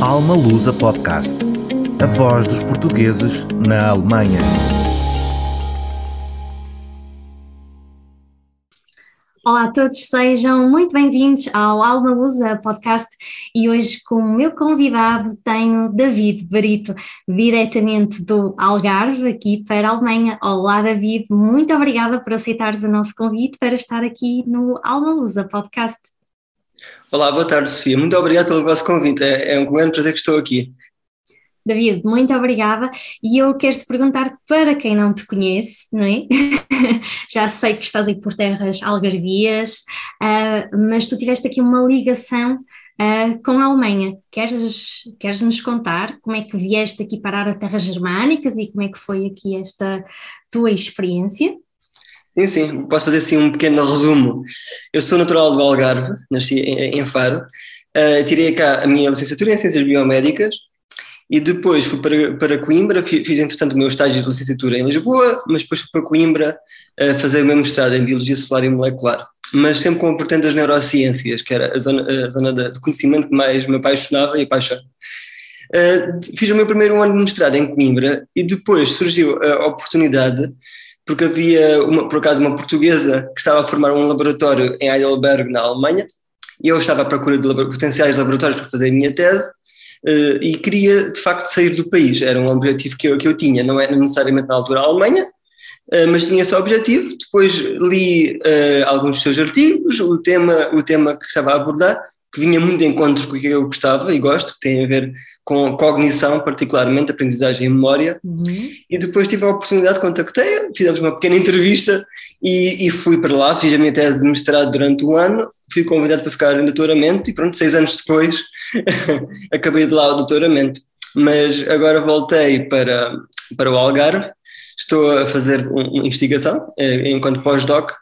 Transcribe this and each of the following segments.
Alma Lusa Podcast. A voz dos portugueses na Alemanha. Olá a todos, sejam muito bem-vindos ao Alma Lusa Podcast e hoje como meu convidado tenho David Barito, diretamente do Algarve, aqui para a Alemanha. Olá David, muito obrigada por aceitares o nosso convite para estar aqui no Alma Lusa Podcast. Olá, boa tarde, Sofia. Muito obrigado pelo vosso convite. É, é um grande prazer que estou aqui. David, muito obrigada. E eu quero te perguntar para quem não te conhece, não é? Já sei que estás aí por terras algarvias, uh, mas tu tiveste aqui uma ligação uh, com a Alemanha. Queres, queres nos contar como é que vieste aqui parar a terras germânicas e como é que foi aqui esta tua experiência? Sim, sim, posso fazer assim um pequeno resumo. Eu sou natural do Algarve, nasci em, Faro, uh, tirei cá a minha licenciatura em Ciências Biomédicas e depois fui para, para Coimbra, fiz, entretanto o meu estágio de licenciatura em Lisboa, mas depois fui para Coimbra uh, fazer o meu mestrado em Biologia Celular e Molecular, mas sempre com a vertente das neurociências, que era a zona, a zona de conhecimento que mais me apaixonava e apaixona. Uh, fiz o meu primeiro ano de mestrado em Coimbra e depois surgiu a oportunidade porque havia, uma, por acaso, uma portuguesa que estava a formar um laboratório em Heidelberg, na Alemanha, e eu estava à procura de potenciais laboratórios para fazer a minha tese, uh, e queria, de facto, sair do país. Era um objetivo que eu, que eu tinha, não era necessariamente na altura a Alemanha, uh, mas tinha esse objetivo. Depois li uh, alguns dos seus artigos, o tema, o tema que estava a abordar, que vinha muito de encontro com o que eu gostava e gosto, que tem a ver com cognição, particularmente aprendizagem e memória. Uhum. E depois tive a oportunidade, contactei, fizemos uma pequena entrevista e, e, fui para lá, fiz a minha tese de mestrado durante um ano, fui convidado para ficar em doutoramento e pronto, seis anos depois acabei de lá o doutoramento. Mas agora voltei para, para o Algarve, estou a fazer uma investigação eh, enquanto pós-doc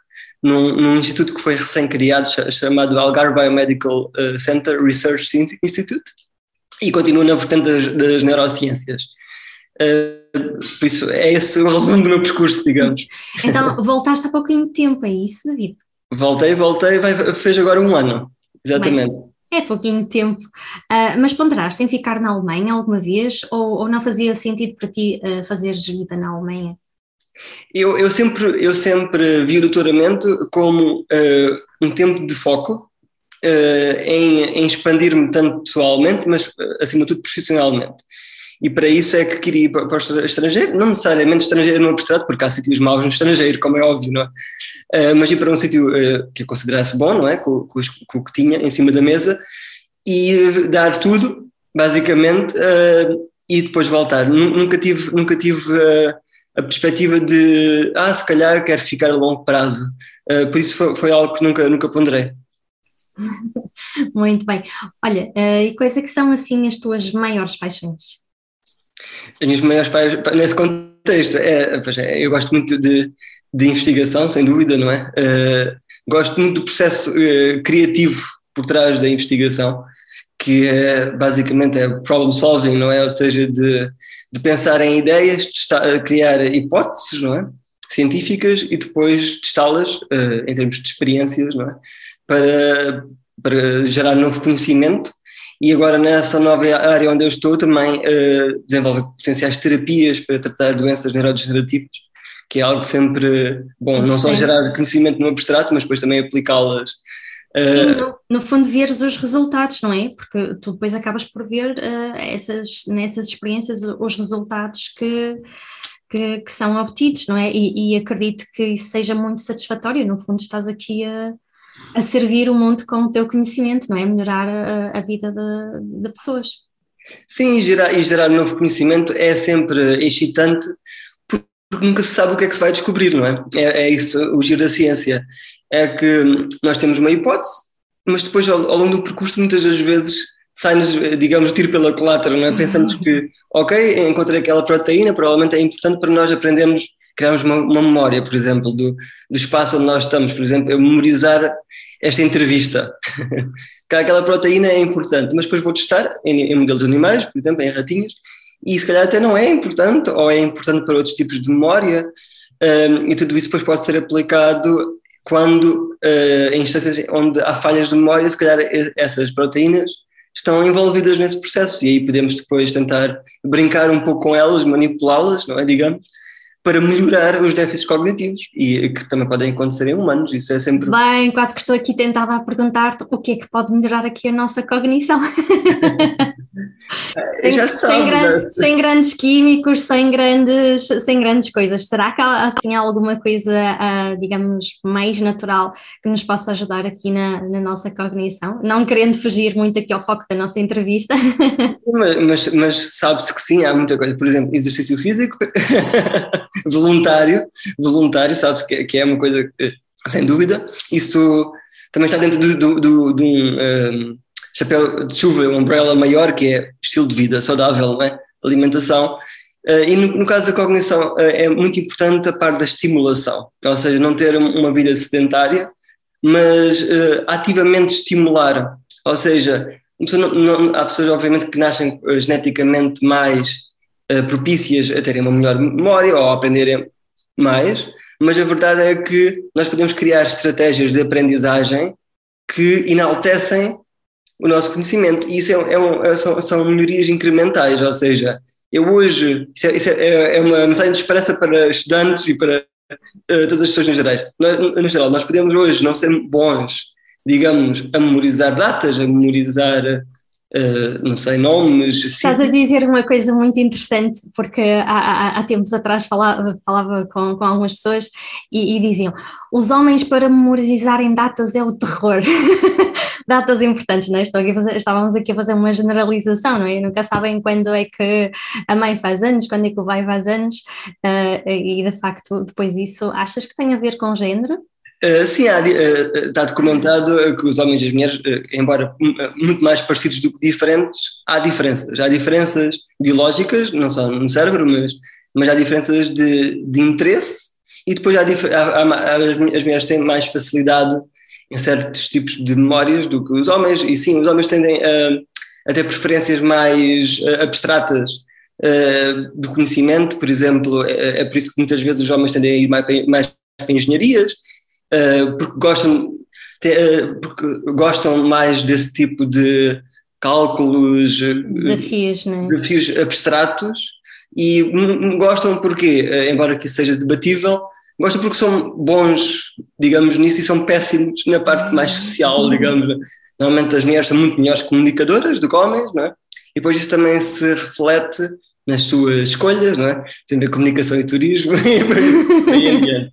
num, num, instituto que foi recém-criado chamado Algarve Biomedical eh, Center Research Institute e continuo na vertente das, das neurociências. Uh, por isso, é esse o resumo do meu percurso, digamos. Então, voltaste há pouquinho tempo, é isso, David? Voltei, voltei, vai, fez agora um ano, exatamente. Bem, é pouquinho tempo. Uh, mas ponderaste em ficar na Alemanha alguma vez ou, ou não fazia sentido para ti uh, fazeres vida na Alemanha? Eu, eu, sempre, eu sempre vi o doutoramento como uh, um tempo de foco uh, em, em expandir-me tanto pessoalmente, mas eh, acima de tudo profissionalmente. E para isso é que queria ir para, para o estrangeiro, não necessariamente estrangeiro no abstrato, porque há sítios maus no estrangeiro, como é óbvio, não é? Uh, mas ir para um sítio que eu considerasse bom, não é? Com, com, com, o que tinha em cima da mesa e dar tudo, basicamente, e depois voltar. Nunca tive, nunca tive a perspectiva de, ah, se calhar quero ficar a longo prazo. por isso foi, foi algo que nunca, nunca ponderei. Muito bem. Olha, uh, e quais é que são assim as tuas maiores paixões? As minhas maiores paixões, nesse contexto, é, é, eu gosto muito de, de investigação, sem dúvida, não é? Uh, gosto muito do processo uh, criativo por trás da investigação, que é, basicamente é problem solving, não é? Ou seja, de, de pensar em ideias, de criar hipóteses, não é? Científicas e depois testá-las em termos de experiências, não é? para, para gerar novo conhecimento e agora nessa nova área onde eu estou também uh, desenvolve potenciais terapias para tratar doenças neurodegenerativas, que é algo sempre bom, não só gerar conhecimento no abstrato, mas depois também aplicá-las. Uh, Sim, no, no, fundo veres os resultados, não é? Porque tu depois acabas por ver uh, essas, nessas experiências os resultados que, que, que, são obtidos, não é? E, e acredito que isso seja muito satisfatório, no fundo estás aqui a a servir o mundo com o teu conhecimento, não é? Melhorar a, a vida de, de, pessoas. Sim, e gerar, e gerar novo conhecimento é sempre excitante porque nunca se sabe o que é que se vai descobrir, não é? É, é isso, o giro da ciência. É que nós temos uma hipótese, mas depois ao, ao longo do percurso muitas das vezes sai-nos, digamos, tiro pela culatra, não é? Pensamos que, ok, encontrei aquela proteína, provavelmente é importante para nós aprendermos, criarmos uma, uma memória, por exemplo, do, do espaço onde nós estamos, por exemplo, eu memorizar esta entrevista. que aquela proteína é importante, mas depois vou testar em, em, modelos animais, por exemplo, em ratinhas, e se calhar até não é importante, ou é importante para outros tipos de memória, um, e tudo isso depois pode ser aplicado quando, uh, em instâncias onde há falhas de memória, se calhar essas proteínas estão envolvidas nesse processo e aí podemos depois tentar brincar um pouco com elas, manipulá-las, não é, digamos, para melhorar os déficits cognitivos e que também podem acontecer em humanos, isso é sempre... Bem, quase que estou aqui tentada a perguntar-te o que é que pode melhorar aqui a nossa cognição. sem, sem, gran- né? sem grandes químicos, sem grandes, sem grandes coisas. Será que há assim alguma coisa, ah, digamos, mais natural que nos possa ajudar aqui na, na nossa cognição? Não querendo fugir muito aqui ao foco da nossa entrevista. Mas, mas, mas sabe-se que sim, há muita coisa. Por exemplo, exercício físico voluntário, voluntário, sabe-se que, que é uma coisa, eh, sem dúvida. Isso também está dentro do, do, do- de um eh, chapéu de chuva, um umbrella maior, que é estilo de vida saudável, é? alimentação. Eh, E no, no caso da cognição, eh, é muito importante a parte da estimulação, ou seja, não ter um- uma vida sedentária, mas eh, ativamente estimular, ou seja, não- não- há pessoas, obviamente, que nascem geneticamente mais propícias a terem uma melhor memória ou a aprenderem mais, mas a verdade é que nós podemos criar estratégias de aprendizagem que enaltecem o nosso conhecimento e isso é, é um- é- são, são melhorias incrementais, ou seja, eu hoje, isso é, isso é- é uma mensagem de esperança para estudantes e para eh, todas as pessoas no geral. Nós, no- geral, nós podemos hoje não ser bons, digamos, a memorizar datas, a memorizar, eh, não sei, nomes, Estás a dizer uma coisa muito interessante, porque há, há- há tempos atrás falava, falava com, com algumas pessoas e, e diziam: os homens para memorizarem datas é o terror. datas importantes, não é? Estou aqui fazer- estávamos aqui a fazer uma generalização, não é? Nunca sabem quando é que a mãe faz anos, quando é que o pai faz anos, eh, e de facto, depois isso, achas que tem a ver com género? Uh, sim, há, uh, está documentado uh, que os homens e as mulheres, uh, embora uh, muito mais parecidos do que diferentes, há diferenças. Há diferenças biológicas, não só no cérebro, mas, mas há diferenças de, de interesse e depois há, há- há as mulheres têm mais facilidade em certos tipos de memórias do que os homens, e sim, os homens tendem a, a ter preferências mais uh, abstratas uh, do conhecimento, por exemplo, é, é por isso que muitas vezes os homens tendem a ir mais para, mais para engenharias, Uh, porque gostam porque gostam mais desse tipo de cálculos Desafios, não é? desafios abstratos e gostam porque embora que isso seja debatível gostam porque são bons digamos nisso e são péssimos na parte mais social digamos normalmente as mulheres são muito melhores comunicadoras do que homens não é? e depois isso também se reflete nas suas escolhas, não é? Tendo a comunicação e turismo e.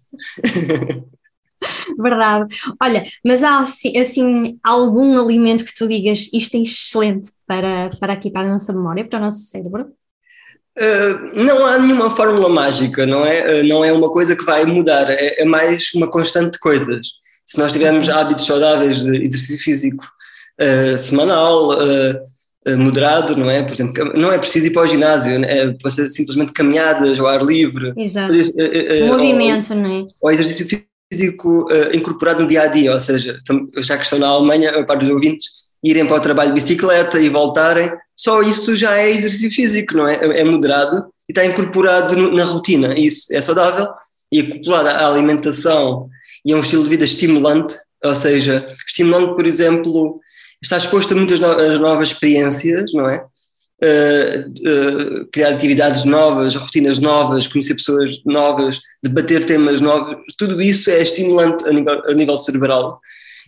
Verdade. Olha, mas há assim, assim, algum alimento que tu digas isto é excelente para, para aqui, para a nossa memória, para o nosso cérebro? Uh, não há nenhuma fórmula mágica, não é? Uh, não é uma coisa que vai mudar, é, é, mais uma constante de coisas. Se nós tivermos hábitos saudáveis de exercício físico uh, semanal, moderado, não é? Por exemplo, não é preciso ir para o ginásio, é pode ser simplesmente caminhadas ao ar livre. Exato. Movimento, ou, não é? Ou exercício físico incorporado no dia a dia, ou seja, já que estão na Alemanha, a parte dos ouvintes, irem para o trabalho de bicicleta e voltarem, só isso já é exercício físico, não é? É moderado e está incorporado no, na rotina. Isso é saudável e acoplado à alimentação e a um estilo de vida estimulante, ou seja, estimulante, por exemplo, está exposto a muitas no novas experiências, não é? Uh, uh, criar atividades novas, rotinas novas, conhecer pessoas novas, debater temas novos, tudo isso é estimulante a nível, a nível cerebral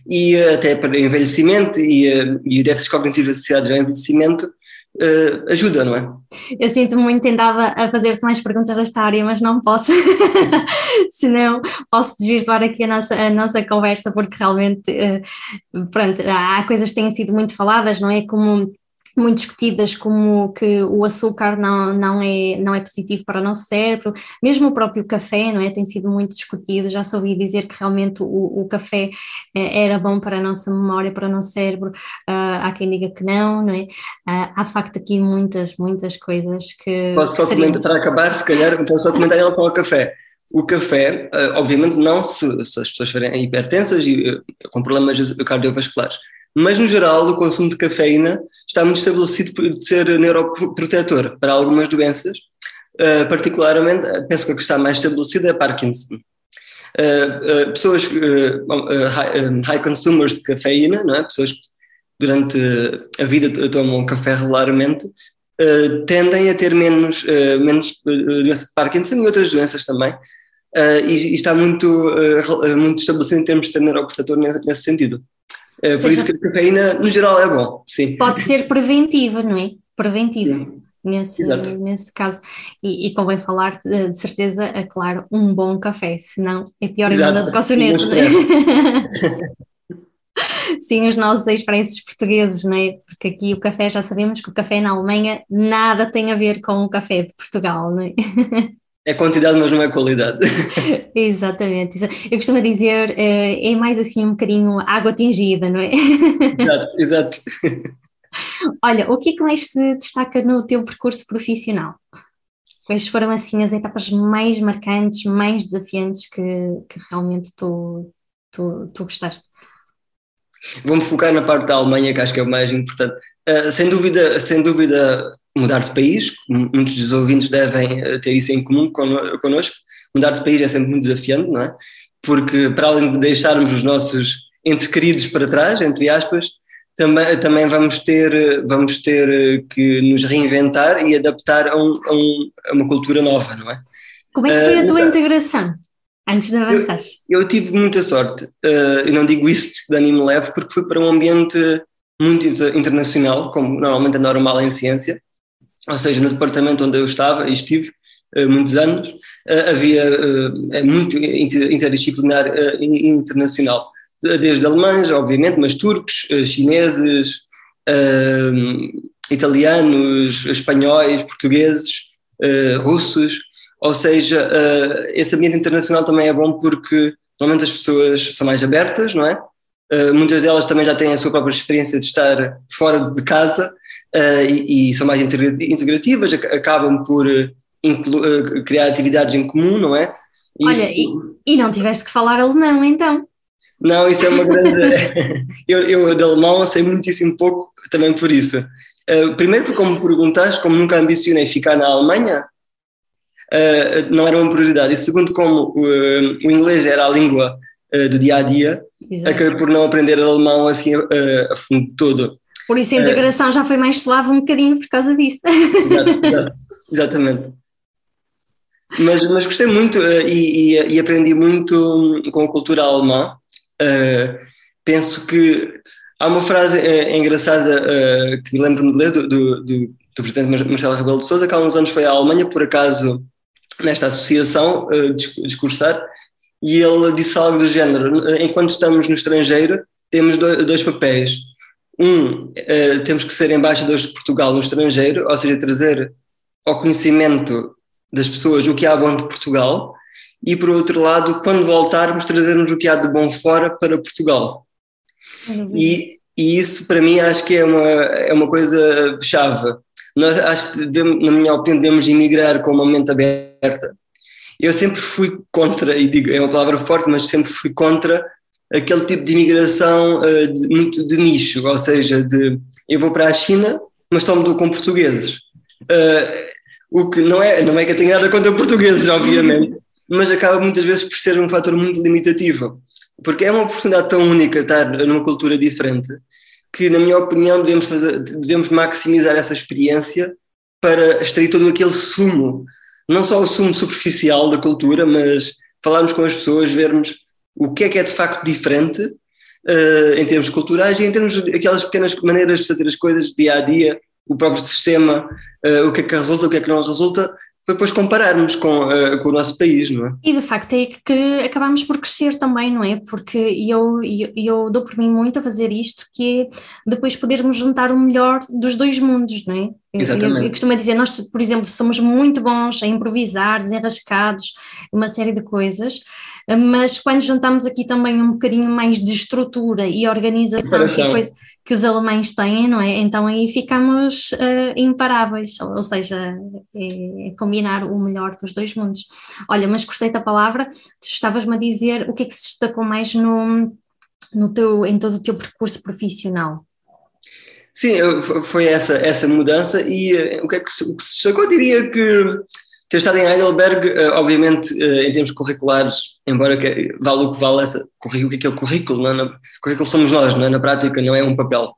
e uh, até para envelhecimento e, e déficits cognitivos associados ao envelhecimento ajuda, não é? Eu sinto-me muito tentada a fazer-te mais perguntas desta área, mas não posso, senão posso desvirtuar aqui a nossa, a nossa conversa, porque realmente, pronto, há coisas que têm sido muito faladas, não é? Como muito discutidas como que o açúcar não, não, é, não é positivo para o nosso cérebro, mesmo o próprio café, não é? Tem sido muito discutido, já soube dizer que realmente o, o café era bom para a nossa memória, para o nosso cérebro, uh, há quem diga que não, não é? Uh, há de facto aqui muitas, muitas coisas que... Posso só comentar, para acabar, se calhar, posso só comentar em relação ao café. O café, uh, obviamente não se, se as pessoas forem hipertensas e com problemas cardiovasculares, mas no geral o consumo de cafeína está muito estabelecido de ser neuroprotetor para algumas doenças, uh, particularmente, penso que a que está mais estabelecida é Parkinson. Uh, uh, pessoas high, high, consumers de cafeína, não é? pessoas que durante a vida tomam café regularmente, tendem a ter menos, menos doença de Parkinson e outras doenças também. E, e, está muito, muito estabelecido em termos de ser neuroportador nesse, nesse sentido. Por seja, isso que a cafeína, no geral, é bom, sim. Pode ser preventiva, não é? Preventiva. Nesse, nesse caso, e, e convém falar de, de, certeza, é claro, um bom café, senão é pior ainda do que o soneto, não é? Sim, os nossos expressos portugueses, não é? Porque aqui o café, já sabemos que o café na Alemanha nada tem a ver com o café de Portugal, não é? É quantidade, mas não é qualidade. Exatamente. Eu costumo dizer, eh, é mais assim um bocadinho água tingida, não é? Exato, exato. Olha, o que é que mais se destaca no teu percurso profissional? Quais foram assim as etapas mais marcantes, mais desafiantes que, que realmente tu, tu, tu gostaste? Vou-me focar na parte da Alemanha, que acho que é o mais importante. Uh, sem dúvida, sem dúvida, mudar de país, muitos dos ouvintes devem eh, ter isso em comum connosco. Mudar de país é sempre muito desafiante, não é? Porque, para além de deixarmos os nossos entre queridos para trás, entre aspas, também, também vamos, ter, vamos ter eh, que nos reinventar e adaptar a, um, a, um, a uma cultura nova, não é? Como é que foi a tua uh, integração? Antes de avançares. Eu, eu tive muita sorte, uh, e não digo isso de animo leve, porque fui para um ambiente muito internacional, como normalmente é normal em ciência, ou seja, no departamento onde eu estava e estive uh, muitos anos, uh, havia é muito interdisciplinar internacional, desde alemães, obviamente, mas turcos, chineses, italianos, espanhóis, portugueses, russos, ou seja, esse ambiente internacional também é bom porque normalmente as pessoas são mais abertas, não é? Muitas delas também já têm a sua própria experiência de estar fora de casa e, e, são mais integrativas, acabam por criar atividades em comum, não é? Olha, isso... e, e não tiveste que falar alemão então? Não, isso é uma grande. eu, eu de alemão sei muitíssimo pouco também por isso. Uh, primeiro, porque, como me perguntaste, como nunca ambicionei ficar na Alemanha, uh, não era uma prioridade. E segundo, como uh, o inglês era a língua do dia a dia, acabei por não aprender alemão assim a fundo todo. Por isso a integração já foi mais suave um bocadinho por causa disso. Exato, exatamente. Mas, mas gostei muito e, e, e, aprendi muito com a cultura alemã. penso que há uma frase engraçada que lembro-me de ler do, do, do, do presidente Marcelo Rebelo de Sousa, que há uns anos foi à Alemanha, por acaso nesta associação uh, discursar e ele disse algo do género: enquanto estamos no estrangeiro, temos dois papéis. Um, uh, temos que ser embaixadores de Portugal no estrangeiro, ou seja, trazer ao conhecimento das pessoas o que há bom de Portugal, e por outro lado, quando voltarmos, trazermos o que há de bom fora para Portugal. Uhum. E, e, isso, para mim, acho que é uma, é uma coisa chave. Nós acho que, devemos, na minha opinião, devemos emigrar com uma mente aberta. Eu sempre fui contra, e digo, é uma palavra forte, mas sempre fui contra aquele tipo de imigração uh, de, muito de nicho, ou seja, de eu vou para a China, mas só me dou com portugueses. Uh, o que não é, não é que eu tenha nada contra portugueses, obviamente, mas acaba muitas vezes por ser um fator muito limitativo, porque é uma oportunidade tão única estar numa cultura diferente que, na minha opinião, devemos, fazer, devemos maximizar essa experiência para extrair todo aquele sumo, não só o sumo superficial da cultura, mas falarmos com as pessoas, vermos o que é que é de facto diferente uh, em termos culturais e em termos de aquelas pequenas maneiras de fazer as coisas dia a dia, o próprio sistema, uh, o que é que resulta, o que é que não resulta, para depois compararmos com, uh, com o nosso país, não é? E de facto é que acabamos por crescer também, não é? Porque eu, eu, eu dou por mim muito a fazer isto, que é depois podermos juntar o melhor dos dois mundos, não é? Exatamente. Eu, eu costumo dizer, nós, por exemplo, somos muito bons a improvisar, desenrascados, uma série de coisas, mas quando juntamos aqui também um bocadinho mais de estrutura e organização e coisa que os alemães têm, não é? Então aí ficamos uh, imparáveis, ou, ou seja, é, é, combinar o melhor dos dois mundos. Olha, mas gostei da palavra, estavas-me a dizer o que é que se destacou mais no, no teu, em todo o teu percurso profissional. Sim, foi essa, essa mudança e uh, o que é que se, o que se destacou, eu diria que ter estado em Heidelberg, uh, obviamente, uh, em termos curriculares, embora que, vale o que vale essa, o que é, que é o currículo, não é? currículo somos nós, não é? na prática não é um papel.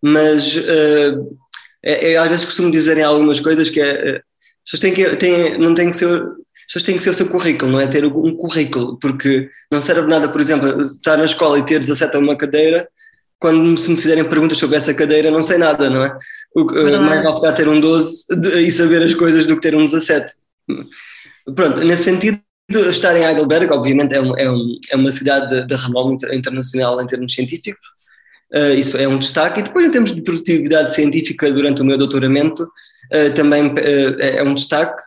mas uh, é, é, às vezes costumo dizer em algumas coisas que é, pessoas têm que, têm, não têm que ser as pessoas têm que ser o seu currículo, não é ter um currículo, porque não serve nada, por exemplo, estar na escola e ter 17 a uma cadeira, quando se me fizerem perguntas sobre essa cadeira, não sei nada, não é? O, mais vale ficar ter um 12 e saber as coisas do que ter um 17. Pronto, nesse sentido, estar em Heidelberg, obviamente, é, um, é, um, é uma cidade de, renome internacional em termos científicos, uh, isso é um destaque. E depois, em termos de produtividade científica durante o meu doutoramento, uh, também uh, é um destaque.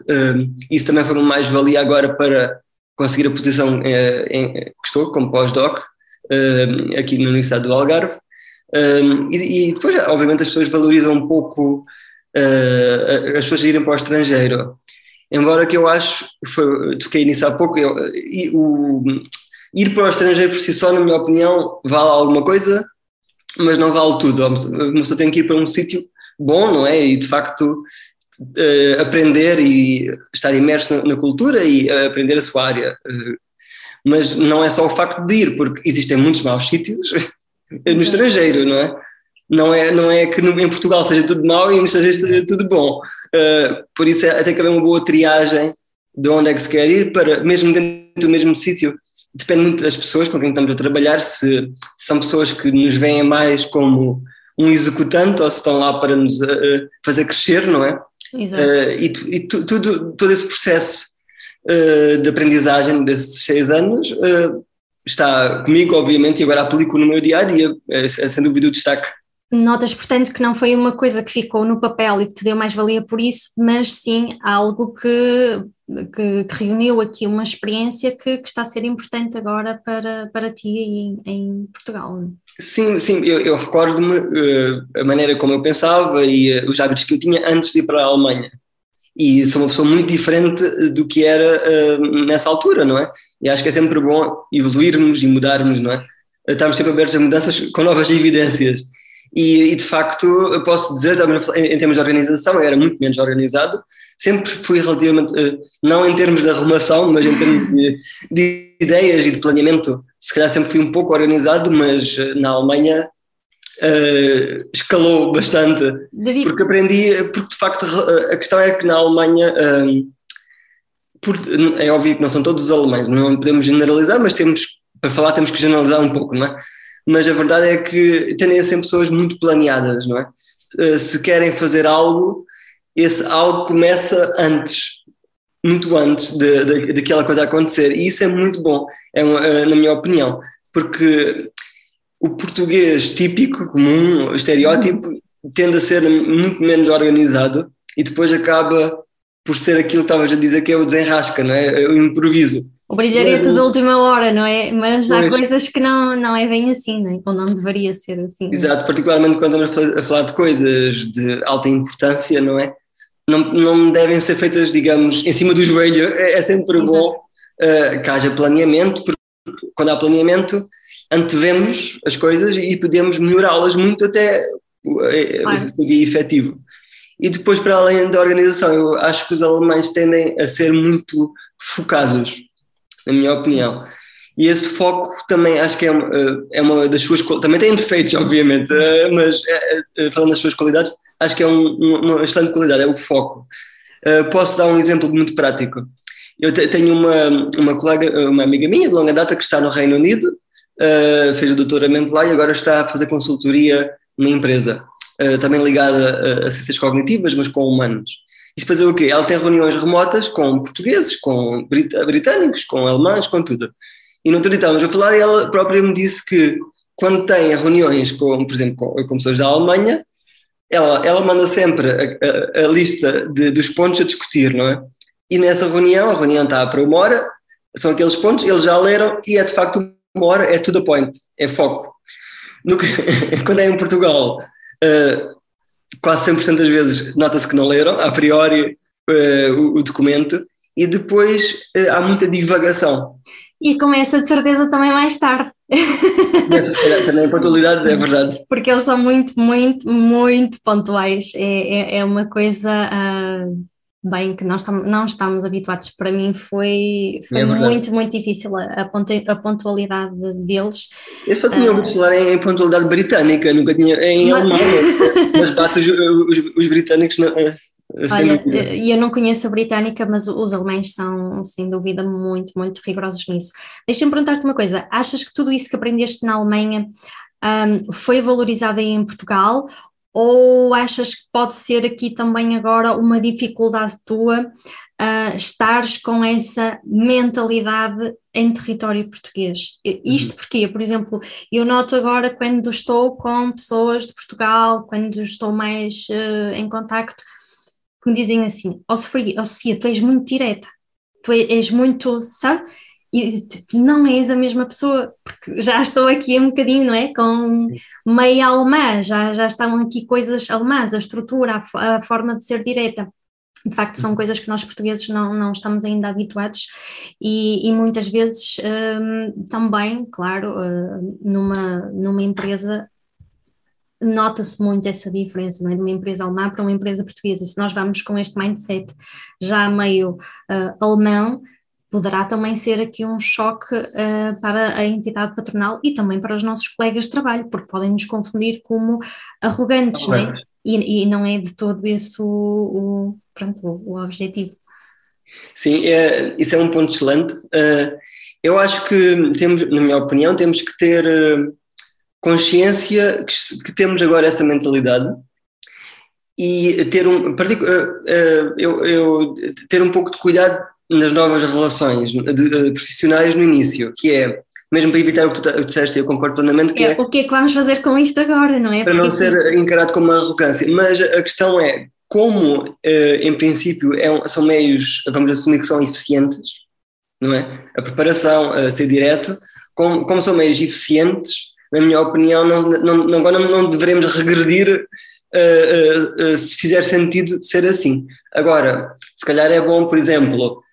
isso também foi uma mais-valia agora para conseguir a posição em, que estou, como pós-doc, aqui na Universidade do Algarve. E, e, depois, obviamente, as pessoas valorizam um pouco as pessoas irem para o estrangeiro. Embora que eu acho, foi, toquei nisso há pouco, eu, o, ir para o estrangeiro por si só, na minha opinião, vale alguma coisa, mas não vale tudo. Uma pessoa tem que ir para um sítio bom, não é? E de facto uh, aprender e estar imerso na, na, cultura e uh, aprender a sua área. Uh, mas não é só o facto de ir, porque existem muitos maus sítios no estrangeiro, não é? Não é, não é que no, em Portugal seja tudo mau e no estrangeiro seja tudo bom. por isso é, tem que haver uma boa triagem de onde é que se quer ir para, mesmo dentro do mesmo sítio, depende muito das pessoas com quem estamos a trabalhar, se, são pessoas que nos veem mais como um executante ou se estão lá para nos uh, fazer crescer, não é? Exato. Uh, e, e tu, tudo, todo esse processo uh, de aprendizagem desses seis anos está comigo, obviamente, e agora aplico no meu dia a dia, é, é sem dúvida o destaque. Notas, portanto, que não foi uma coisa que ficou no papel e que te deu mais valia por isso, mas sim algo que que, que, reuniu aqui uma experiência que, que, está a ser importante agora para, para ti em, em Portugal. Sim, sim, eu, eu recordo-me uh, a maneira como eu pensava e uh, os hábitos que eu tinha antes de ir para a Alemanha. E sou uma pessoa muito diferente do que era uh, nessa altura, não é? E acho que é sempre bom evoluirmos e mudarmos, não é? Estamos sempre abertos a mudanças com novas evidências. E, e, de facto, eu posso dizer, em termos de organização, eu era muito menos organizado, sempre fui relativamente, eh, não em termos de arrumação, mas em termos de, de ideias e de planeamento, se calhar sempre fui um pouco organizado, mas eh, na Alemanha uh, escalou bastante, David. porque aprendi, porque de facto a questão é que na Alemanha, um, por, é óbvio que não são todos os alemães, não podemos generalizar, mas temos, para falar temos que generalizar um pouco, não é? Mas a verdade é que tendem a ser pessoas muito planeadas, não é? Eh, se querem fazer algo, esse algo começa antes, muito antes daquela coisa acontecer, e isso é muito bom, é uma, eh, na minha opinião, porque o português típico, comum, estereótipo, tende a ser muito menos organizado e depois acaba por ser aquilo que estavas a dizer que é o desenrasca, não é o improviso. O brilharete da última hora, não é? Mas há coisas que não, não é bem assim, não é? ou não deveria ser assim. Exato, particularmente quando estamos a falar de coisas de alta importância, não é? Não, não devem ser feitas, digamos, em cima do joelho. É, é sempre Exato. bom uh, que haja planeamento, porque quando há planeamento, antevemos as coisas e podemos melhorá-las muito até eh, claro. o dia efetivo. E depois, para além da organização, eu acho que os alemães tendem a ser muito focados na minha opinião. E esse foco também acho que é, é uma das suas. Também tem defeitos, obviamente, eh, mas eh, eh, falando das suas qualidades, acho que é um, uma excelente qualidade, é o foco. Posso dar um exemplo muito prático. Eu tenho uma, uma colega, uma amiga minha de longa data que está no Reino Unido, fez o doutoramento lá e agora está a fazer consultoria numa empresa, também ligada a ciências cognitivas, mas com humanos. Isto fazer o quê? Ela tem reuniões remotas com portugueses, com britânicos, com alemães, com tudo. E no outro dia estávamos a falar e ela própria me disse que quando tem reuniões, com, por exemplo, com, com pessoas da Alemanha, ela, ela manda sempre a, a, a lista de, dos pontos a discutir, não é? E nessa reunião, a reunião está para uma hora, são aqueles pontos, eles já leram e é de facto uma hora, é to the point, é foco. No que, quando é em Portugal, uh, quase 100% das vezes nota-se que não leram, a priori, uh, o, o, documento, e depois uh, há muita divagação. E começa de certeza também mais tarde. também a pontualidade é verdade. Porque eles são muito, muito, muito pontuais. É, é, é uma coisa uh, bem que nós não estamos habituados. Para mim foi, foi é muito, muito difícil a, a pontualidade deles. Eu só tinha ouvido uh, falar em pontualidade britânica, nunca tinha em mas... alemão, mas bate os, os, os britânicos. Não, eh, Olha, eh, eu não conheço a britânica, mas os alemães são, sem dúvida, muito, muito rigorosos nisso. Deixa-me perguntar-te uma coisa: achas que tudo isso que aprendeste na Alemanha um, foi valorizado em Portugal ou achas que pode ser aqui também agora uma dificuldade tua uh, estares com essa mentalidade em território português? Isto uhum. porque, por exemplo, eu noto agora quando estou com pessoas de Portugal, quando estou mais uh, em contacto, que me dizem assim, ó oh, Sofia, oh, Sofia, tu és muito direta, tu és muito, sabe? E não és a mesma pessoa, porque já estou aqui um bocadinho, não é? Com meia alemã, já, já estão aqui coisas alemãs, a estrutura, a, a forma de ser direta. De facto, são coisas que nós portugueses não, não estamos ainda habituados e, e muitas vezes um, também, claro, uh, numa, numa empresa nota-se muito essa diferença, não é? De uma empresa alemã para uma empresa portuguesa. Se nós vamos com este mindset já meio uh, alemão, poderá também ser aqui um choque uh, para a entidade patronal e também para os nossos colegas de trabalho, porque podem nos confundir como arrogantes, não é? E, e, não é de todo esse o, o pronto, o, o, objetivo. Sim, é, isso é um ponto excelente. Uh, eu acho que temos, na minha opinião, temos que ter uh, consciência que, que, temos agora essa mentalidade e ter um, eu, eu, ter um pouco de cuidado nas novas relações de, de, profissionais no início, que é, mesmo para evitar o que tu disseste, eu concordo plenamente, que é, é, O que é que vamos fazer com isto agora, não é? Para Porque não ser encarado como uma arrogância. Mas a questão é, como eh, em princípio é um, são meios, vamos assumir que são eficientes, não é? A preparação, a ser direto, como, como são meios eficientes, na minha opinião, não, não, não, não, não devemos regredir uh, uh, uh, se fizer sentido ser assim. Agora, se calhar é bom, por exemplo,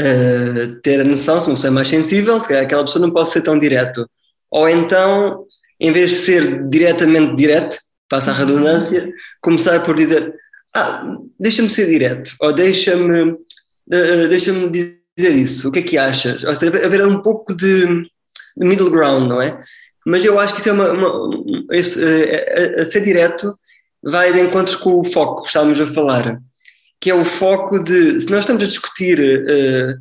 uh, ter a noção, se uma pessoa é mais sensível, se calhar aquela pessoa não pode ser tão direto. Ou então, em vez de ser diretamente direto, passa a redundância, começar por dizer, ah, deixa-me ser direto, ou deixa-me uh, deixa-me dizer isso, o que é que achas? Ou seja, haver um pouco de, de middle ground, não é? Mas eu acho que isso é uma, uma esse, uh, a, a ser direto vai de encontro com o foco que estávamos a falar que é o foco de, se nós estamos a discutir uh,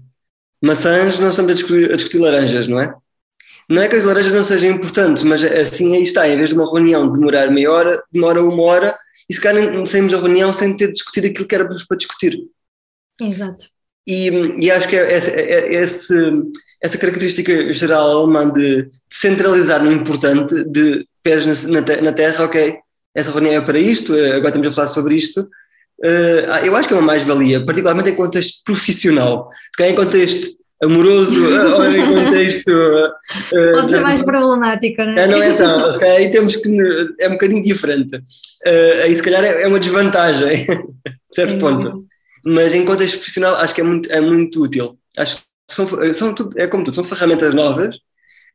maçãs, nós estamos a discutir, a discutir, laranjas, não é? Não é que as laranjas não sejam importantes, mas assim aí está, em vez de uma reunião demorar meia hora, demora uma hora, e se calhar saímos da reunião sem ter discutido aquilo que era para discutir. Exato. E, e acho que é essa, é, é esse, essa característica geral alemã de centralizar no importante, de pés na, na, na terra, ok, essa reunião é para isto, eh, agora estamos a falar sobre isto, uh, eu acho que é uma mais-valia, particularmente em contexto profissional. Se calhar em contexto amoroso ou em contexto. Uh, Pode ser mais problemático, não é? Não é tão, ok? Aí temos que. É um bocadinho diferente. Uh, aí se calhar é, é uma desvantagem, certo ponto. Mas em contexto profissional acho que é muito, é muito útil. Acho que são, são tudo, é como tudo, são ferramentas novas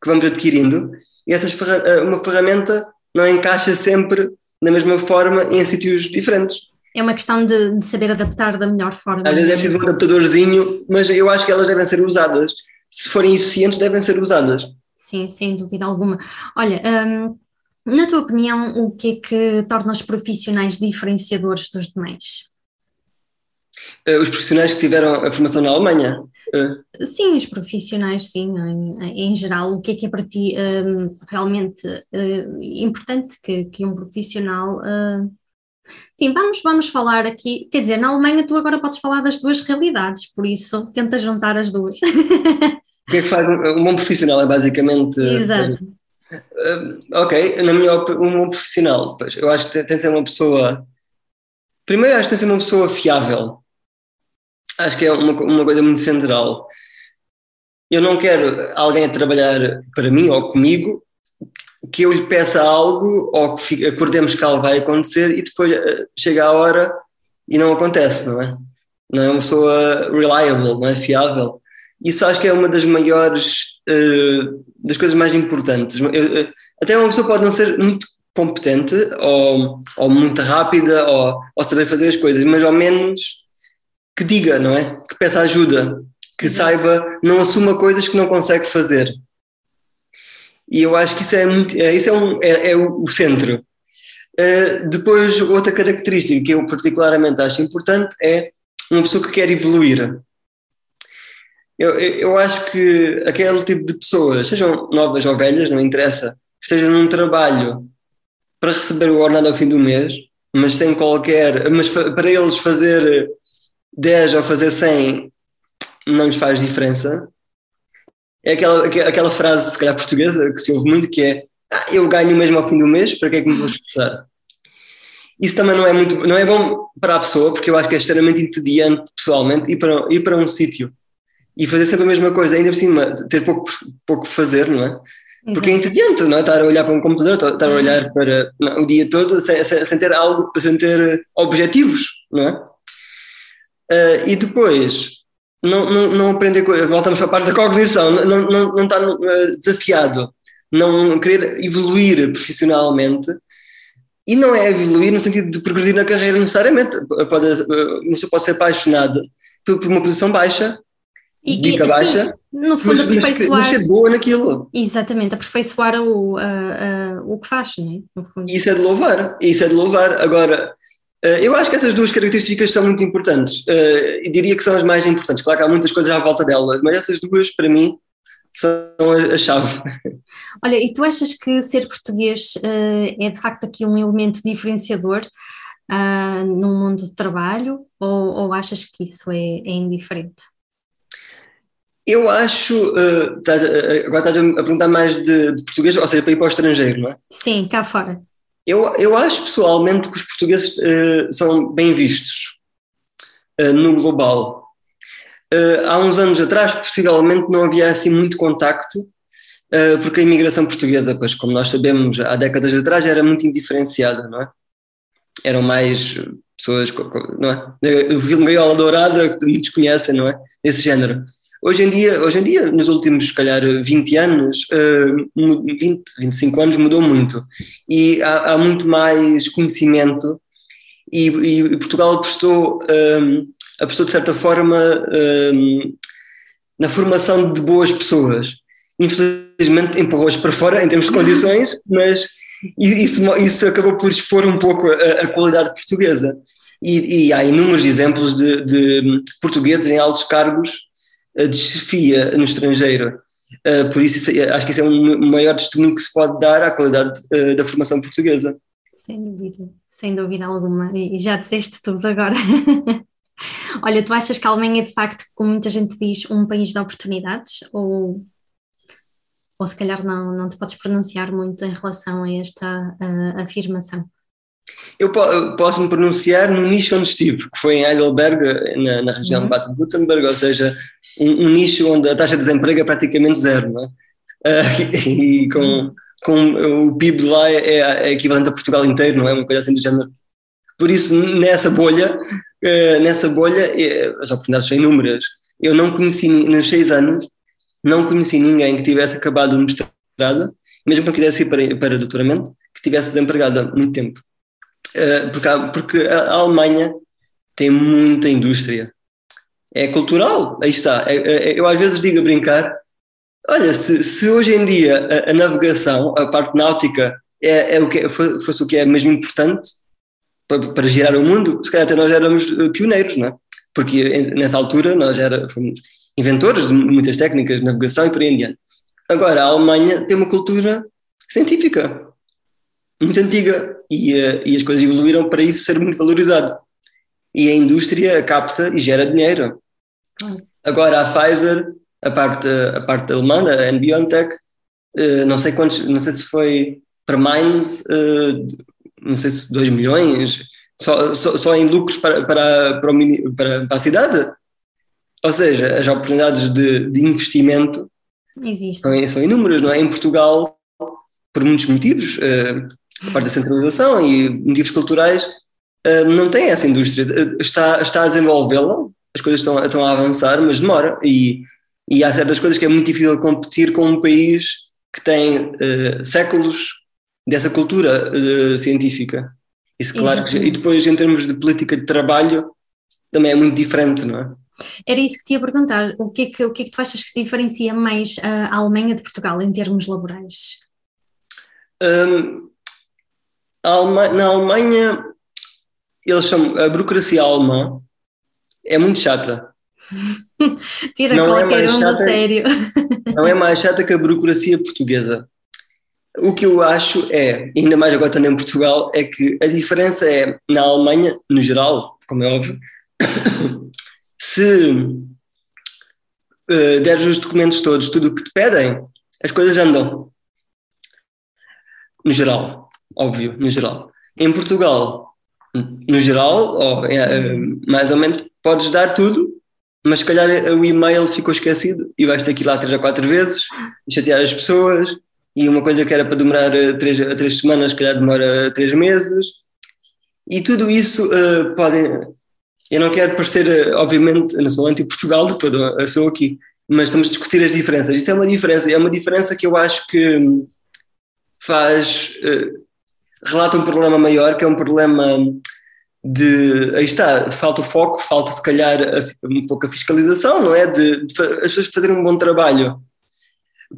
que vamos adquirindo e essas uma ferramenta não encaixa sempre da mesma forma em sítios diferentes é uma questão de, de, saber adaptar da melhor forma. Às vezes é preciso um adaptadorzinho, mas eu acho que elas devem ser usadas. Se forem eficientes, devem ser usadas. Sim, sem dúvida alguma. Olha, hum, na tua opinião, o que é que torna os profissionais diferenciadores dos demais? Uh, os profissionais que tiveram a formação na Alemanha? Uh. Sim, os profissionais, sim, em, em, geral. O que é que é para ti um, realmente uh, importante que, que um profissional Sim, vamos, vamos falar aqui. Quer dizer, na Alemanha tu agora podes falar das duas realidades, por isso tenta juntar as duas. O que é que faz um bom profissional? É basicamente. Exato. Uh, ok, na minha opinião, um bom profissional, pois, eu acho que tem que ser uma pessoa. Primeiro, acho que tem que ser uma pessoa fiável. Acho que é uma, uma coisa muito central. Eu não quero alguém a trabalhar para mim ou comigo que eu lhe peça algo ou que acordemos que algo vai acontecer e depois eh, chega a hora e não acontece, não é? Não é uma pessoa reliable, não é fiável. Isso acho que é uma das maiores, uh, das coisas mais importantes. Eu, uh, até uma pessoa pode não ser muito competente ou, ou muito rápida ou, ou saber fazer as coisas, mas ao menos que diga, não é? Que peça ajuda, que saiba, não assuma coisas que não consegue fazer. E eu acho que isso é muito, é, isso é, um, é, é o centro. Uh, depois, outra característica que eu particularmente acho importante é uma pessoa que quer evoluir. Eu, eu acho que aquele tipo de pessoas, sejam novas ou velhas, não interessa, estejam num trabalho para receber o ordenado ao fim do mês, mas sem qualquer. Mas para eles fazer 10 ou fazer 100 não lhes faz diferença. É aquela, aquela frase, se calhar portuguesa, que se ouve muito, que é ah, eu ganho mesmo ao fim do mês, para que é que me vou esforçar? Isso também não é muito, não é bom para a pessoa, porque eu acho que é extremamente entediante pessoalmente ir para, ir para um sítio e fazer sempre a mesma coisa, ainda por cima ter pouco, pouco fazer, não é? Porque é entediante, não é? Estar a olhar para um computador, estar a olhar para não, o dia todo sem, sem, sem, ter algo, sem ter objetivos, não é? Uh, e depois, não, não, não aprender, voltamos para a parte da cognição, não, não, não estar uh, desafiado, não querer evoluir profissionalmente, e não é evoluir no sentido de progredir na carreira necessariamente, pode, uh, pode ser apaixonado por, uma posição baixa, e, e, baixa, sim, no fundo mas, aperfeiçoar. Mas ser boa naquilo. Exatamente, aperfeiçoar o, uh, uh, o que faz, não é? Isso é de louvar, isso é de louvar. Agora, eu acho que essas duas características são muito importantes, uh, e diria que são as mais importantes. Claro que há muitas coisas à volta dela, mas essas duas, para mim, são a, chave. Olha, e tu achas que ser português uh, é de facto aqui um elemento diferenciador uh, no mundo de trabalho, ou, ou achas que isso é, é indiferente? Eu acho, agora estás a perguntar mais de, de, português, ou seja, para ir para o estrangeiro, não é? Sim, cá fora. Eu, eu acho pessoalmente que os portugueses uh, são bem vistos uh, no global. há uns anos atrás, possivelmente, não havia assim muito contacto, porque a imigração portuguesa, pois, como nós sabemos, há décadas atrás era muito indiferenciada, não é? Eram mais pessoas, não é? O filme Gaiola Dourada, que muitos conhecem, não é? Esse género. Hoje em dia, hoje em dia nos últimos, se calhar, 20 anos, 20, eh, 25 anos mudou muito e há, há muito mais conhecimento e, e Portugal apostou, um, eh, apostou de certa forma um, eh, na formação de boas pessoas. Infelizmente empurrou-as para fora em termos de condições, mas isso, isso acabou por expor um pouco a, a qualidade portuguesa. E, e, há inúmeros exemplos de, de portugueses em altos cargos desfia no estrangeiro. Uh, por isso, isso, acho que isso é um maior testemunho que se pode dar à qualidade uh, da formação portuguesa. Sem dúvida, sem dúvida alguma. E já disseste tudo agora. Olha, tu achas que a Alemanha é de facto, como muita gente diz, um país de oportunidades? Ou, ou se calhar não, não te podes pronunciar muito em relação a esta uh, afirmação? Eu posso me pronunciar no nicho onde estive, que foi em Heidelberg, na, na região uhum. de Baden-Württemberg, ou seja, um, um, nicho onde a taxa de desemprego é praticamente zero, não é? Uh, e com, com o PIB lá é, é, equivalente a Portugal inteiro, não é? Uma coisa assim do género. Por isso, nessa bolha, uh, nessa bolha, as oportunidades são inúmeras. Eu não conheci, nos seis anos, não conheci ninguém que tivesse acabado o mestrado, mesmo que não quisesse ir para, para doutoramento, que tivesse desempregado há muito tempo. Eh, porque, porque a Alemanha tem muita indústria. É cultural, aí está. É, é, é, eu às vezes digo a brincar: olha, se, se hoje em dia a, a, navegação, a parte náutica, é, é o que, fosse o que é mesmo importante para, para girar o mundo, se calhar até nós éramos pioneiros, não é? Porque nessa altura nós era, fomos inventores de muitas técnicas de navegação e por aí em diante. Agora, a Alemanha tem uma cultura científica muito antiga e, uh, e as coisas evoluíram para isso ser muito valorizado. E a indústria capta e gera dinheiro. Agora a Pfizer, a parte, a parte alemã, a BioNTech, uh, não sei quantos, não sei se foi para Mainz, uh, não sei se 2 milhões, só, só, só, em lucros para, para, para, o, para, para a cidade. Ou seja, as oportunidades de, de investimento Existem. São, inúmeras, não é? Em Portugal, por muitos motivos, a parte da centralização e motivos culturais, não tem essa indústria. Está, está a desenvolvê-la, as coisas estão, estão a avançar, mas demora. E, e há certas coisas que é muito difícil competir com um país que tem uh, séculos dessa cultura uh, científica. Isso, claro, que, e depois, em termos de política de trabalho, também é muito diferente, não é? Era isso que te ia perguntar. O que é que, o que, é que tu achas que diferencia mais a Alemanha de Portugal em termos laborais? Um, na Alemanha, eles são, a burocracia alemã é muito chata. Tira não é qualquer é um chata, sério. Não é mais chata que a burocracia portuguesa. O que eu acho é, ainda mais agora também em Portugal, é que a diferença é, na Alemanha, no geral, como é óbvio, se uh, deres os documentos todos, tudo o que te pedem, as coisas andam. No geral, óbvio, no geral. Em Portugal, no geral, ou, é, mais ou menos, podes dar tudo, mas se calhar o e-mail ficou esquecido e vais ter que ir lá três ou quatro vezes, chatear as pessoas, e uma coisa que era para demorar eh, três, três semanas, se calhar demora três meses, e tudo isso uh, pode. Eu não quero parecer, obviamente, eu não sou anti-Portugal de todo, eu sou aqui, mas estamos a discutir as diferenças. Isso é uma diferença, é uma diferença que eu acho que faz. Uh, relata um problema maior, que é um problema de. Aí está, falta o foco, falta se calhar a, um pouco a fiscalização, não é? De, de as pessoas fazerem um bom trabalho.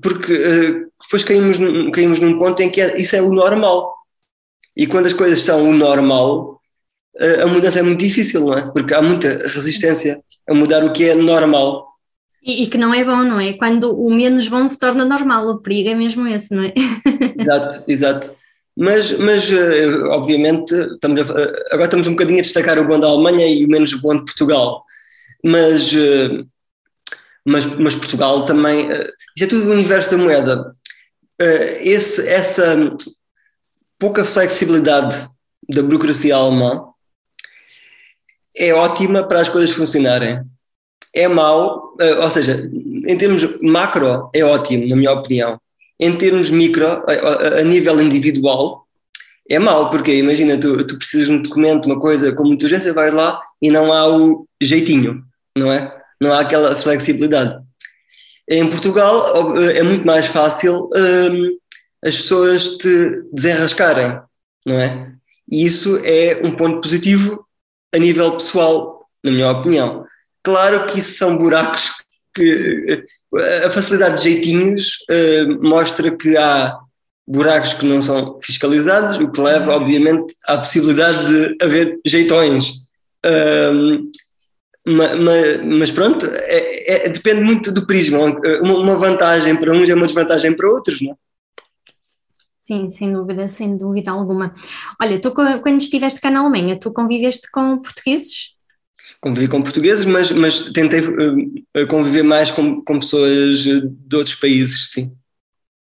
Porque uh, depois caímos, num, caímos num ponto em que é, isso é o normal. E quando as coisas são o normal, uh, a mudança é muito difícil, não é? Porque há muita resistência a mudar o que é normal. E, e, que não é bom, não é? Quando o menos bom se torna normal, o perigo é mesmo esse, não é? exato, exato. Mas, mas eh, obviamente, estamos a, agora estamos um bocadinho a destacar o bom da Alemanha e o menos bom de Portugal. Mas, eh, mas, mas Portugal também. Eh, isso é tudo o universo da moeda. Esse, essa pouca flexibilidade da burocracia alemã é ótima para as coisas funcionarem. É mau, ou seja, em termos macro, é ótimo, na minha opinião em termos micro, a, a, nível individual, é mau, porque imagina, tu, tu precisas de um documento, uma coisa com muita urgência, vais lá e não há o jeitinho, não é? Não há aquela flexibilidade. Em Portugal é muito mais fácil hum, as pessoas te desenrascarem, não é? E isso é um ponto positivo a nível pessoal, na minha opinião. Claro que isso são buracos que a facilidade de jeitinhos uh, mostra que há buracos que não são fiscalizados, o que leva, obviamente, à possibilidade de haver jeitões. Mas, mas, pronto, é, é, depende muito do prisma. Uma, vantagem para uns é uma desvantagem para outros, não é? Sim, sem dúvida, sem dúvida alguma. Olha, tu quando estiveste cá na Alemanha, tu conviveste com portugueses? Convivi com portugueses, mas, mas tentei uh, conviver mais com, com pessoas de outros países, sim.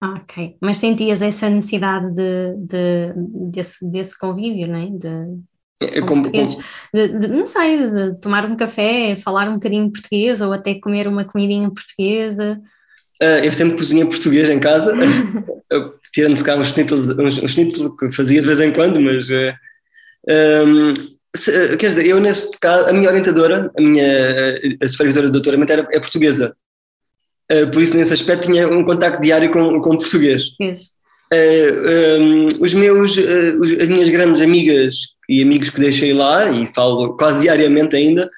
Ok, mas sentias essa necessidade de, de desse, desse convívio, não é? De, é, com como, como... De, de, não sei, de tomar um café, falar um bocadinho português ou até comer uma comidinha portuguesa. Uh, eu sempre cozinha português em casa, tirando-se cá uns schnitzel, uns, uns schnitzel que fazia de vez em quando, mas uh, um, se, quer dizer, eu nesse caso, a minha orientadora, a minha a supervisora de doutoramento era, é portuguesa. Uh, por isso, nesse aspecto, tinha um contacto diário com, com português. Uh, um, os meus, uh, os, as minhas grandes amigas e amigos que deixei lá, e falo quase diariamente ainda,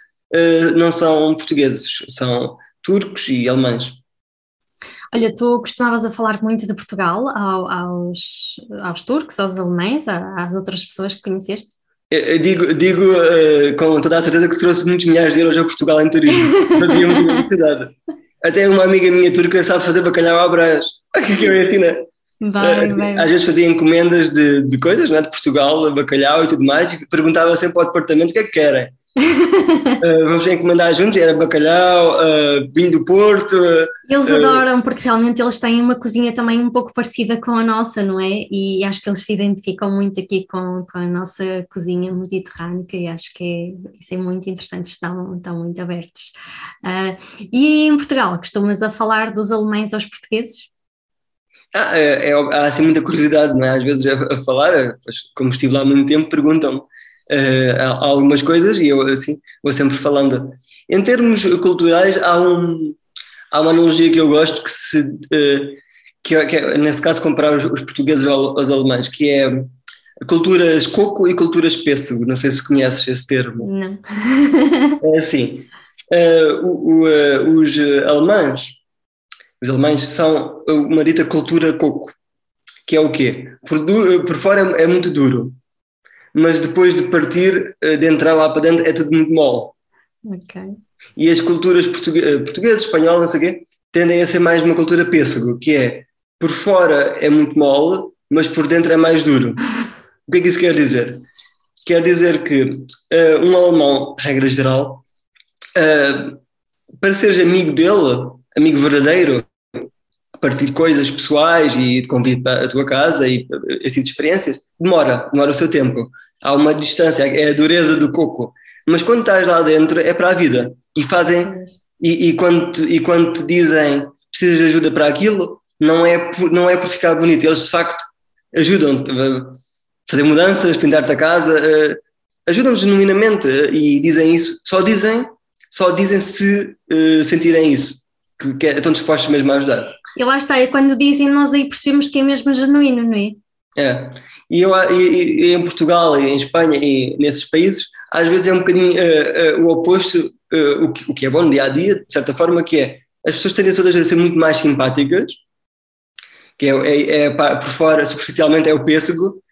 não são portugueses, são turcos e alemães. Olha, tu costumavas a falar muito de Portugal ao, aos, aos turcos, aos alemães, às outras pessoas que conheceste? Eu digo, digo uh, com toda a certeza que trouxe muitos milhares de euros a Portugal em turismo. Fazia muita publicidade. Até uma amiga minha turca sabe fazer bacalhau à brás, que eu ensino. Vai, vai. Às vezes fazia encomendas de, de coisas, né, de Portugal, bacalhau e tudo mais, e perguntava sempre ao departamento o que é que querem uh, vamos encomendar juntos, era bacalhau, uh, vinho do Porto. Eles uh, adoram, porque realmente eles têm uma cozinha também um pouco parecida com a nossa, não é? E acho que eles se identificam muito aqui com, com a nossa cozinha mediterrânica e acho que é, isso é muito interessante, estão, estão muito abertos. E em Portugal, costumas a falar dos alemães aos portugueses? Ah, é, é, há assim muita curiosidade, não é? Às vezes a, a falar, como estive lá há muito tempo, perguntam-me uh, algumas coisas e eu assim vou sempre falando. Em termos culturais, há, um, há uma analogia que eu gosto que se uh, que, é, que é, nesse caso comparar os, os portugueses aos alemães, que é culturas coco e culturas pêssego. Não sei se conheces esse termo. Não. É assim, uh, o, o, uh, os alemães, os alemães são uma dita cultura coco, que é o quê? Por, por fora é, é, muito duro, mas depois de partir, de entrar lá para dentro, é tudo muito mole. E as culturas portuguesas, portuguesas espanholas, não sei o quê, tendem a ser mais uma cultura pêssego, que é por fora é muito mole, mas por dentro é mais duro. O que é que isso quer dizer? Quer dizer que uh, um alemão, regra geral, uh, para seres amigo dele, amigo verdadeiro, partir coisas pessoais e convite para a tua casa e esse tipo de experiências, demora, demora o seu tempo. Há uma distância, é a dureza do coco. Mas quando estás lá dentro é para a vida. E fazem, e, e, quando, te, e quando te dizem precisas de ajuda para aquilo, não é por, não é por ficar bonito, eles de facto ajudam-te a fazer mudanças, pintar-te a casa, uh, ajudam-nos genuinamente uh, e dizem isso, só dizem, só dizem se uh, sentirem isso, que, que estão dispostos mesmo a ajudar. E lá está, e quando dizem nós aí percebemos que é mesmo genuíno, não é? É, e, eu, e, e em Portugal e em Espanha e nesses países, às vezes é um bocadinho o oposto, o que, o, que, é bom no dia a dia, de certa forma, que é as pessoas tendem todas a ser muito mais simpáticas, que é, é, é por fora, superficialmente, é o pêssego,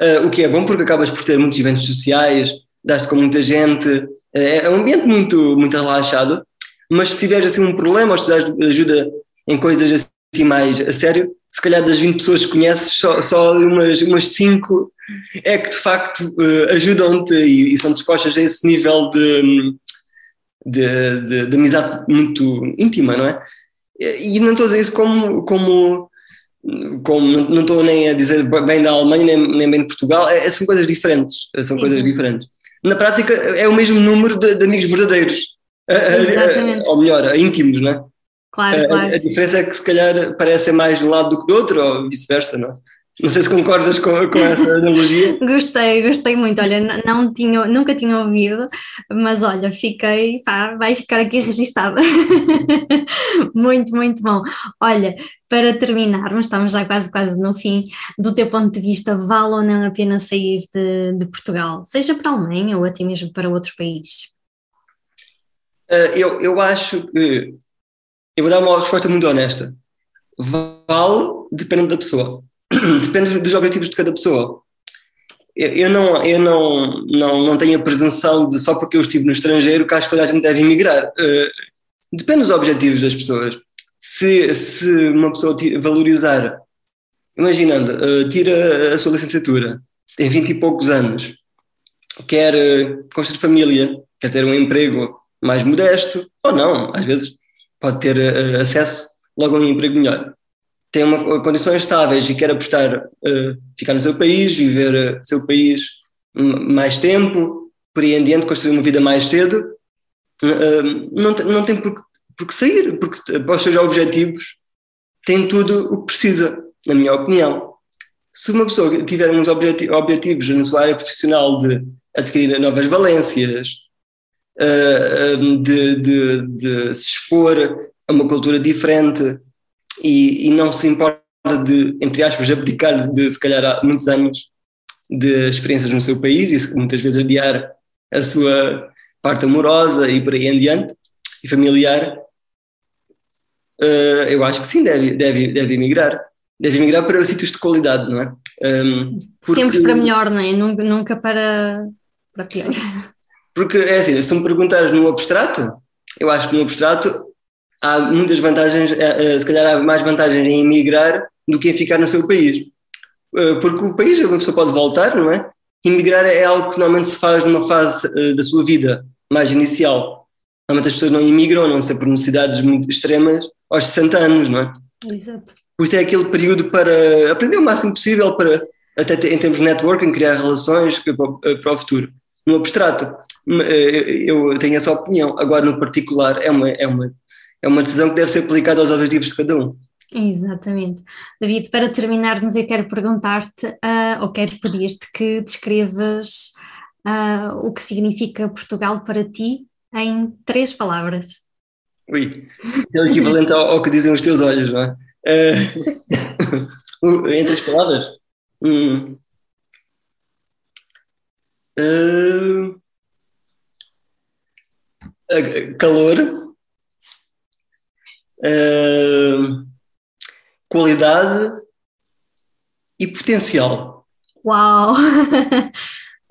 uh, o que é bom porque acabas por ter muitos eventos sociais, dás-te com muita gente, é, um ambiente muito, muito relaxado, mas se tiveres assim um problema ou se dás ajuda em coisas assim mais a sério, se calhar das 20 pessoas que conheces, só, só umas, umas 5 é que de facto uh, ajudam-te e, e, são dispostas a esse nível de, de, de, de amizade muito íntima, não é? E não estou a dizer isso como, como como não estou nem a dizer bem da Alemanha nem, nem bem de Portugal, é, são coisas diferentes, são Sim. coisas diferentes. Na prática é o mesmo número de, de amigos verdadeiros, Exatamente. ou melhor, íntimos, não é? Claro, claro. A, a diferença é que se calhar parecem mais de um lado do que do outro, ou vice-versa, não é? Não sei se concordas com, com essa analogia. gostei, gostei muito. Olha, não tinha, nunca tinha ouvido, mas olha, fiquei, pá, vai ficar aqui registada. muito, muito bom. Olha, para terminarmos, estamos já quase, quase no fim, do teu ponto de vista, vale ou não a pena sair de, de Portugal, seja para a Alemanha ou até mesmo para outro país? Uh, eu, eu acho que, eu vou dar uma resposta muito honesta, vale dependendo da pessoa depende dos objetivos de cada pessoa. Eu, não, eu não, não, não tenho a presunção de só porque eu estive no estrangeiro que acho que toda a gente deve emigrar. Uh, depende dos objetivos das pessoas. Se, se uma pessoa valorizar, imaginando, uh, tira a sua licenciatura, tem 20 e poucos anos, quer construir família, quer ter um emprego mais modesto, ou não, às vezes pode ter uh, acesso logo a um emprego melhor tem uma, condições estáveis e quer apostar, uh, ficar no seu país, viver uh, seu país mais tempo, por aí em diante, construir uma vida mais cedo, uh, não, tem, não tem por, por que sair, porque para os seus objetivos tem tudo o que precisa, na minha opinião. Se uma pessoa tiver uns objetivos na sua área profissional de adquirir novas valências, de, de, de se expor a uma cultura diferente, e, e não se importa de, entre aspas, abdicar de se calhar há muitos anos de experiências no seu país e muitas vezes adiar a sua parte amorosa e por aí em diante e familiar, uh, eu acho que sim, deve, deve, deve emigrar. Deve emigrar para sítios de qualidade, não é? Um, porque, Sempre para melhor, não é? Nunca, para, para pior. Porque é assim, se me perguntares no abstrato, eu acho que no abstrato há muitas vantagens, eh, eh, se calhar há mais vantagens em emigrar do que em ficar no seu país. Eh, porque o país, a pessoa pode voltar, não é? Emigrar é algo que normalmente se faz numa fase da sua vida mais inicial. Normalmente as pessoas não imigram, a não ser por necessidades muito extremas, aos 60 anos, não é? Exato. Por isso é aquele período para aprender o máximo possível, para até em termos de networking, criar relações para o futuro. No abstrato, eu tenho essa opinião. Agora, no particular, é uma, é uma é uma decisão que deve ser aplicada aos objetivos de cada um. Exatamente. David, para terminarmos, eu quero perguntar-te, uh, ou quero pedir-te que descrevas uh, o que significa Portugal para ti em três palavras. Ui, é o equivalente ao, ao que dizem os teus olhos, não é? Uh, em três palavras? Hum. Uh, calor, uh, qualidade e potencial. Uau!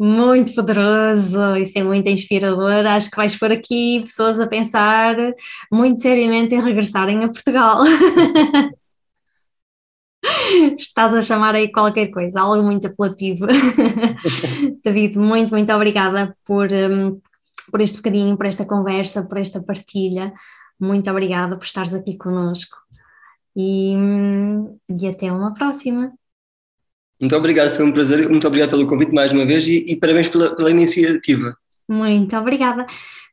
Muito poderoso, isso é muito inspirador. Acho que vais pôr aqui pessoas a pensar muito seriamente em regressarem a Portugal. Estás a chamar aí qualquer coisa, algo muito apelativo. David, muito, muito obrigada por, um, por este bocadinho, por esta conversa, por esta partilha. Muito obrigada por estares aqui conosco. E, e até uma próxima. Muito obrigado, foi um prazer. Muito obrigado pelo convite mais uma vez e, e parabéns pela, pela iniciativa. Muito obrigada.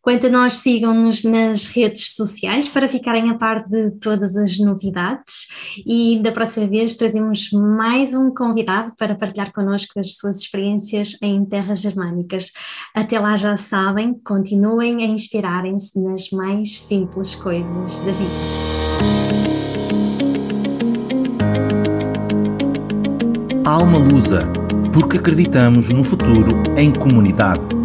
Quanto a nós, sigam-nos nas redes sociais para ficarem a par de todas as novidades e da próxima vez trazemos mais um convidado para partilhar connosco as suas experiências em terras germânicas. Até lá já sabem, continuem a inspirarem-se nas mais simples coisas da vida. Alma Lusa, porque acreditamos no futuro em comunidade.